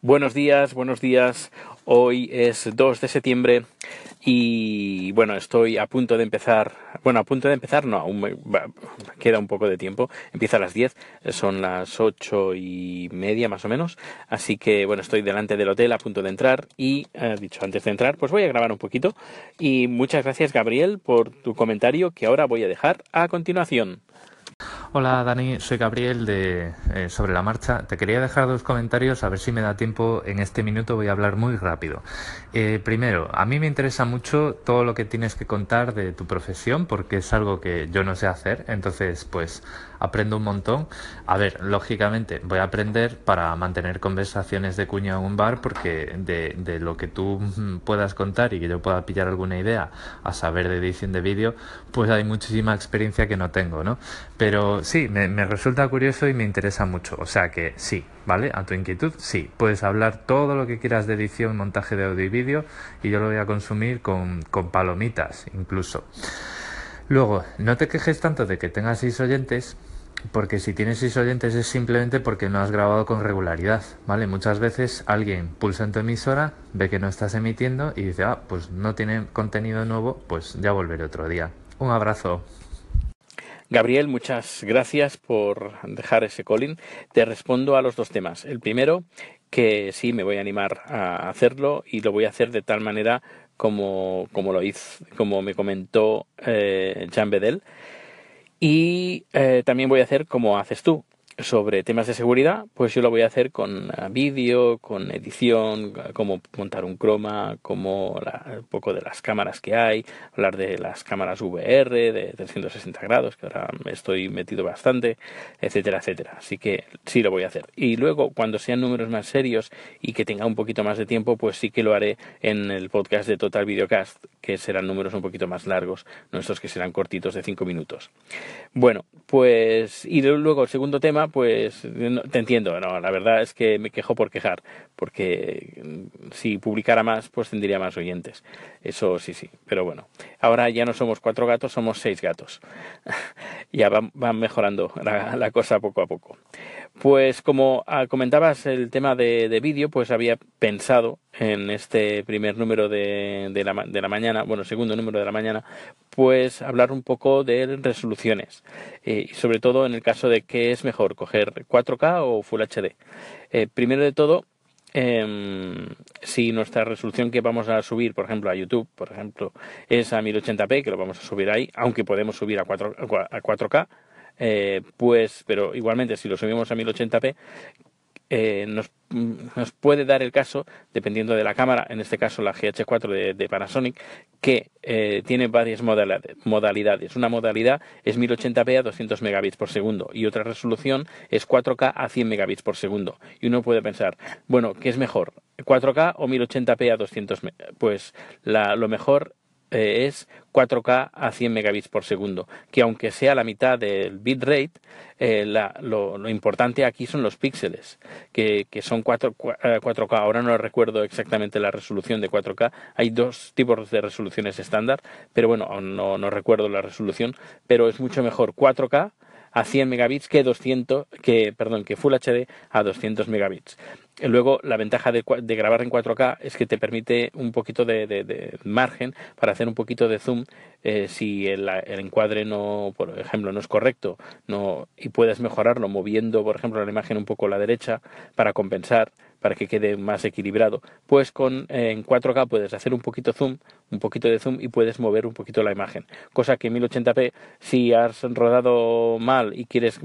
Buenos días, buenos días. Hoy es 2 de septiembre y bueno, estoy a punto de empezar. Bueno, a punto de empezar, no, aún me, queda un poco de tiempo. Empieza a las 10, son las ocho y media más o menos. Así que bueno, estoy delante del hotel a punto de entrar y, eh, dicho antes de entrar, pues voy a grabar un poquito. Y muchas gracias, Gabriel, por tu comentario que ahora voy a dejar a continuación. Hola Dani, soy Gabriel de eh, Sobre la Marcha. Te quería dejar dos comentarios, a ver si me da tiempo. En este minuto voy a hablar muy rápido. Eh, primero, a mí me interesa mucho todo lo que tienes que contar de tu profesión, porque es algo que yo no sé hacer, entonces pues aprendo un montón. A ver, lógicamente voy a aprender para mantener conversaciones de cuña en un bar, porque de, de lo que tú puedas contar y que yo pueda pillar alguna idea a saber de edición de vídeo, pues hay muchísima experiencia que no tengo, ¿no? Pero sí, me, resulta curioso y me interesa mucho. O sea que sí, ¿vale? A tu inquietud, sí. Puedes hablar todo lo que quieras de edición, montaje de audio y vídeo y yo lo voy a consumir con, con palomitas incluso. Luego, no te quejes tanto de que tengas seis oyentes, porque si tienes seis oyentes es simplemente porque no has grabado con regularidad, ¿vale? Muchas veces alguien pulsa en tu emisora, ve que no estás emitiendo y dice, ah, pues no tiene contenido nuevo, pues ya volveré otro día. Un abrazo. Gabriel, muchas gracias por dejar ese calling. Te respondo a los dos temas. El primero, que sí, me voy a animar a hacerlo y lo voy a hacer de tal manera como, como lo hizo, como me comentó eh, Jean Bedel. Y eh, también voy a hacer como haces tú, sobre temas de seguridad, pues yo lo voy a hacer con eh, vídeo, con edición, cómo montar un croma, como un poco de las cámaras que hay, hablar de las cámaras VR de 360 grados, que ahora estoy metido bastante, etcétera, etcétera. Así que sí lo voy a hacer. Y luego, cuando sean números más serios y que tenga un poquito más de tiempo, pues sí que lo haré en el podcast de Total Videocast, que serán números un poquito más largos, nuestros que serán cortitos de 5 minutos. Bueno, pues, y luego el segundo tema, pues te entiendo, no, la verdad es que me quejo por quejar, porque mm, si publicara más, pues tendría más oyentes. Eso sí, sí, pero bueno, ahora ya no somos cuatro gatos, somos seis gatos. ya van, mejorando la, cosa poco a poco. Pues como ah, comentabas el tema de, de vídeo, pues había pensado en este primer número de, de, la, de, la, mañana, bueno, segundo número de la mañana, pues hablar un poco de resoluciones eh, y sobre todo en el caso de qué es mejor, coger 4K o Full HD. Eh, primero de todo, em, si nuestra resolución que vamos a subir, por ejemplo, a YouTube, por ejemplo, es a 1080p, que lo vamos a subir ahí, aunque podemos subir a, 4, a 4K, eh, pues, pero igualmente si lo subimos a 1080p, eh, nos, nos, puede dar el caso, dependiendo de la cámara, en este caso la GH4 de, Panasonic, que eh, tiene varias modalidades. Una modalidad es 1080p a 200 megabits por segundo y otra resolución es 4K a 100 megabits por segundo. Y uno puede pensar, bueno, ¿qué es mejor? ¿4K o 1080p a 200? Pues la, lo mejor eh, es 4K a 100 megabits por segundo, que aunque sea la mitad del bitrate, eh, lo, importante aquí son los píxeles, que, son 4, k eh, Ahora no recuerdo exactamente la resolución de 4K. Hay dos tipos de resoluciones estándar, pero bueno, no, no recuerdo la resolución, pero es mucho mejor 4K a 100 megabits que 200 que perdón que Full HD a 200 megabits Luego, la ventaja de, grabar en 4K es que te permite un poquito de, margen para hacer un poquito de zoom eh, si el, encuadre no, por ejemplo, no es correcto no, y puedes mejorarlo moviendo, por ejemplo, la imagen un poco a la derecha para compensar para que quede más equilibrado. Pues con en 4K puedes hacer un poquito zoom, un poquito de zoom y puedes mover un poquito la imagen. Cosa que en 1080p, si has rodado mal y quieres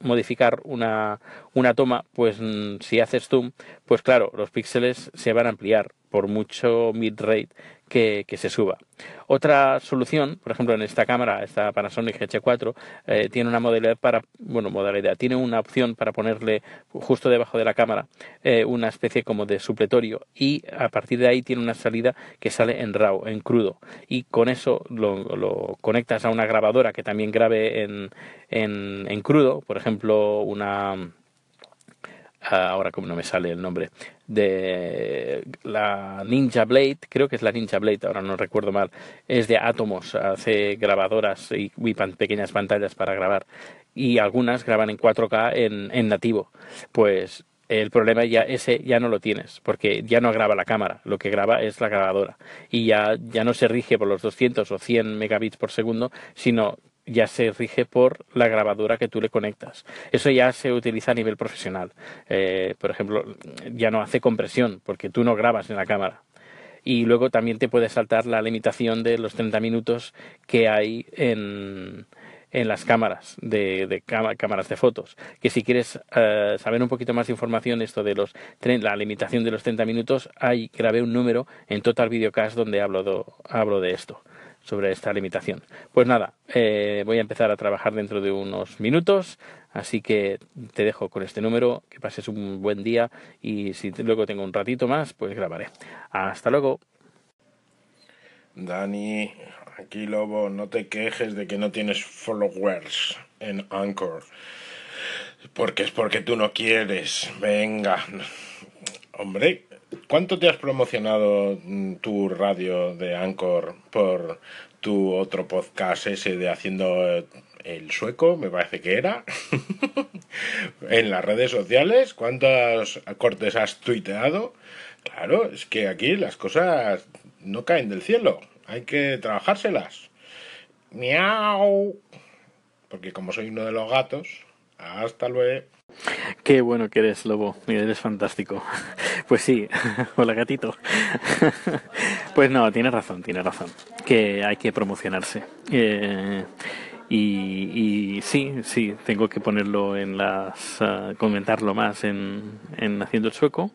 modificar una, una toma, pues mm, si haces zoom, pues claro, los píxeles se van a ampliar por mucho mid-rate que, se suba. Otra solución, por ejemplo, en esta cámara, esta Panasonic G4, eh, tiene una modalidad para, bueno, modalidad, tiene una opción para ponerle justo debajo de la cámara eh, una especie como de supletorio y a partir de ahí tiene una salida que sale en RAW, en crudo. Y con eso lo, conectas a una grabadora que también grabe en, en, en crudo, por ejemplo, una ahora como no me sale el nombre, de la Ninja Blade, creo que es la Ninja Blade, ahora no recuerdo mal, es de Atomos, hace grabadoras y, pequeñas pantallas para grabar y algunas graban en 4K en, en nativo. Pues el problema ya ese ya no lo tienes, porque ya no graba la cámara, lo que graba es la grabadora y ya, ya no se rige por los 200 o 100 megabits por segundo, sino ya se rige por la grabadora que tú le conectas. Eso ya se utiliza a nivel profesional. Eh, por ejemplo, ya no hace compresión porque tú no grabas en la cámara. Y luego también te puede saltar la limitación de los 30 minutos que hay en, en las cámaras de, cámaras de fotos. Que si quieres eh, saber un poquito más de información, esto de los la limitación de los 30 minutos, hay grabé un número en Total Videocast donde hablo, hablo de esto sobre esta limitación. Pues nada, eh, voy a empezar a trabajar dentro de unos minutos, así que te dejo con este número, que pases un buen día y si luego tengo un ratito más, pues grabaré. Hasta luego. Dani, aquí Lobo, no te quejes de que no tienes followers en Anchor. Porque es porque tú no quieres. Venga. Hombre, ¿cuánto te has promocionado mm, tu radio de Anchor por tu otro podcast ese de haciendo eh, el sueco, me parece que era? en las redes sociales, ¿cuántos cortes has tuiteado? Claro, es que aquí las cosas no caen del cielo, hay que trabajárselas. Miau. Porque como soy uno de los gatos, hasta luego. Qué bueno que eres, Lobo. Eres fantástico. Pues sí, hola gatito. Pues no, tienes razón, tienes razón. Que hay que promocionarse. Eh, y, sí, sí, tengo que ponerlo en las. Ah, comentarlo más en, en Haciendo el Sueco.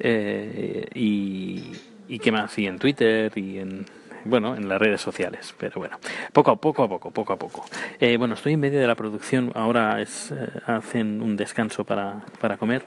Eh, y, y qué más, y en Twitter y en bueno, en las redes sociales, pero bueno, poco a poco a poco, poco a poco. Eh, bueno, estoy en medio de la producción, ahora es, eh, hacen un descanso para, para comer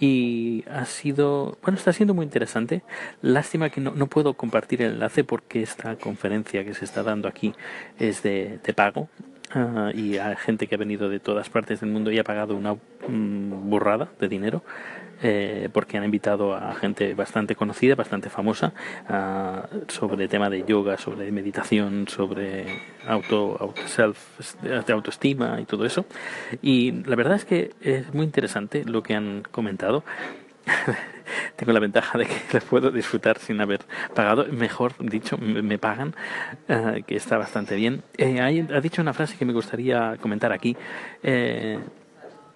y ha sido, bueno, está siendo muy interesante. Lástima que no, no, puedo compartir el enlace porque esta conferencia que se está dando aquí es de, de pago. Uh, y hay gente que ha venido de todas partes del mundo y ha pagado una um, burrada de dinero eh, porque han invitado a gente bastante conocida, bastante famosa, sobre tema de yoga, sobre meditación, sobre auto, auto self, de autoestima y todo eso. Y la verdad es que es muy interesante lo que han comentado. tengo la ventaja de que les puedo disfrutar sin haber pagado. Mejor dicho, me, pagan, uh, que está bastante bien. Eh, ha dicho una frase que me gustaría comentar aquí. Eh,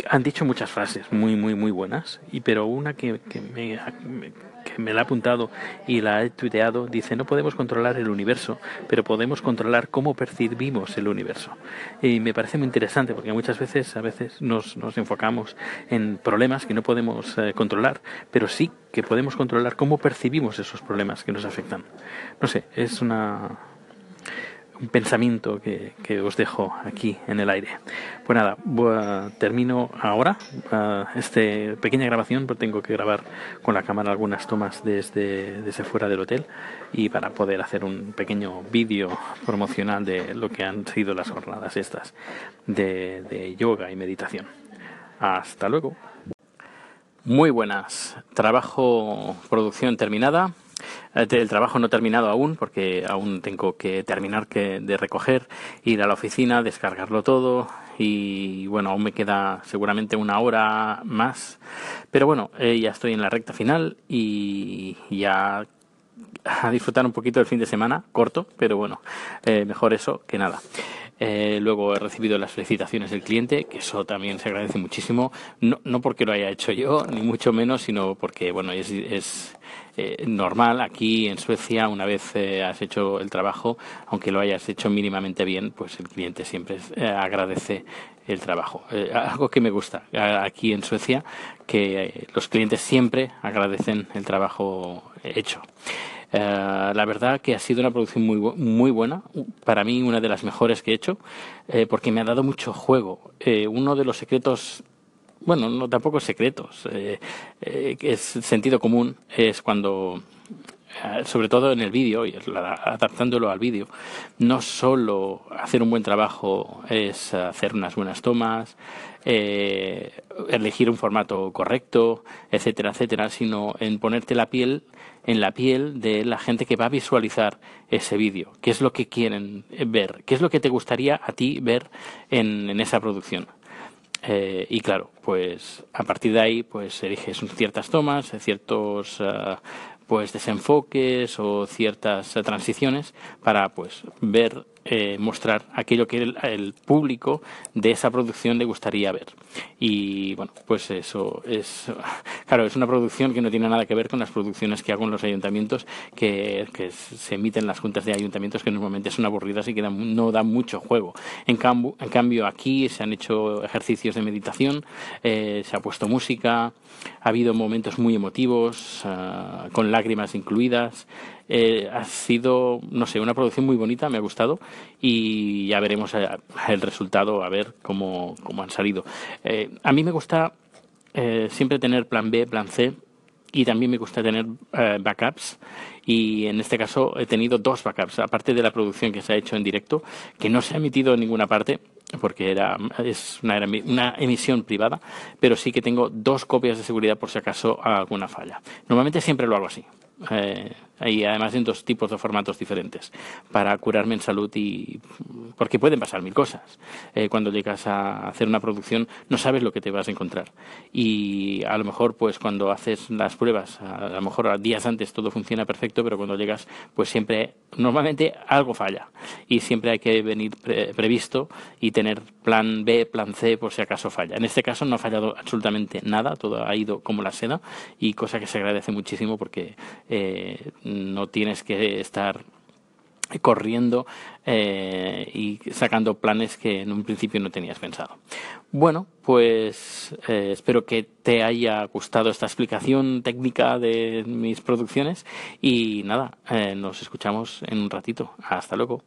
han dicho muchas frases muy, muy, muy buenas, y pero una que, que, me, que me la ha apuntado y la he tuiteado dice, no podemos controlar el universo, pero podemos controlar cómo percibimos el universo. Y me parece muy interesante porque muchas veces, a veces nos, nos enfocamos en problemas que no podemos eh, controlar, pero sí que podemos controlar cómo percibimos esos problemas que nos afectan. No sé, es una un pensamiento que, os dejo aquí en el aire. Pues nada, termino ahora uh, esta pequeña grabación, porque tengo que grabar con la cámara algunas tomas desde, desde fuera del hotel y para poder hacer un pequeño vídeo promocional de lo que han sido las jornadas estas de yoga y meditación. Hasta luego. Muy buenas. Trabajo, producción terminada. Eh, el trabajo no terminado aún porque aún tengo que terminar que, de recoger, ir a la oficina, descargarlo todo y bueno, aún me queda seguramente una hora más. Pero bueno, eh, ya estoy en la recta final y ya a disfrutar un poquito del fin de semana, corto, pero bueno, eh, mejor eso que nada. Eh, luego he recibido las felicitaciones del cliente, que eso también se agradece muchísimo, no, no porque lo haya hecho yo, ni mucho menos, sino porque bueno, es, eh, normal. Aquí en Suecia, una vez eh, has hecho el trabajo, aunque lo hayas hecho mínimamente bien, pues el cliente siempre eh, agradece el trabajo. Eh, algo que me gusta aquí en Suecia, que los clientes siempre agradecen el trabajo hecho. Uh, la verdad que ha sido una producción muy, muy buena, para mí una de las mejores que he hecho, eh, porque me ha dado mucho juego. Eh, uno de los secretos, bueno, no tampoco secretos, que es sentido común, es cuando sobre todo en el vídeo, y adaptándolo al vídeo, no solo hacer un buen trabajo es hacer unas buenas tomas, eh, elegir un formato correcto, etcétera, etcétera, sino en ponerte la piel en la piel de la gente que va a visualizar ese vídeo. ¿Qué es lo que quieren ver? ¿Qué es lo que te gustaría a ti ver en, en esa producción? Eh, y claro, pues a partir de ahí, pues eliges ciertas tomas, ciertos uh, pues desenfoques o ciertas transiciones para pues ver eh, mostrar aquello que el, público de esa producción le gustaría ver. Y bueno, pues eso es, claro, es una producción que no tiene nada que ver con las producciones que hago en los ayuntamientos, que, se emiten en las juntas de ayuntamientos, que normalmente son aburridas y que no dan mucho juego. En, cambio, en cambio, aquí se han hecho ejercicios de meditación, eh, se ha puesto música, ha habido momentos muy emotivos, ah, con lágrimas incluidas. Eh, ha sido, no sé, una producción muy bonita, me ha gustado y ya veremos eh, el resultado, a ver cómo, cómo han salido. Eh, a mí me gusta siempre tener plan B, plan C y también me gusta tener backups y en este caso he tenido dos backups, aparte de la producción que se ha hecho en directo, que no se ha emitido en ninguna parte porque era, es una, emisión privada, pero sí que tengo dos copias de seguridad por si acaso alguna falla. Normalmente siempre lo hago así. Y además en dos tipos de formatos diferentes para curarme en salud y porque pueden pasar mil cosas. Eh, cuando llegas a hacer una producción no sabes lo que te vas a encontrar. Y a lo mejor pues cuando haces las pruebas a lo mejor días antes todo funciona perfecto pero cuando llegas pues siempre normalmente algo falla. Y siempre hay que venir previsto y tener plan B plan C por si acaso falla. En este caso no ha fallado absolutamente nada todo ha ido como la seda y cosa que se agradece muchísimo porque eh, no tienes que estar corriendo eh, y sacando planes que en un principio no tenías pensado. Bueno, pues eh, espero que te haya gustado esta explicación técnica de mis producciones y nada, nos escuchamos en un ratito. Hasta luego.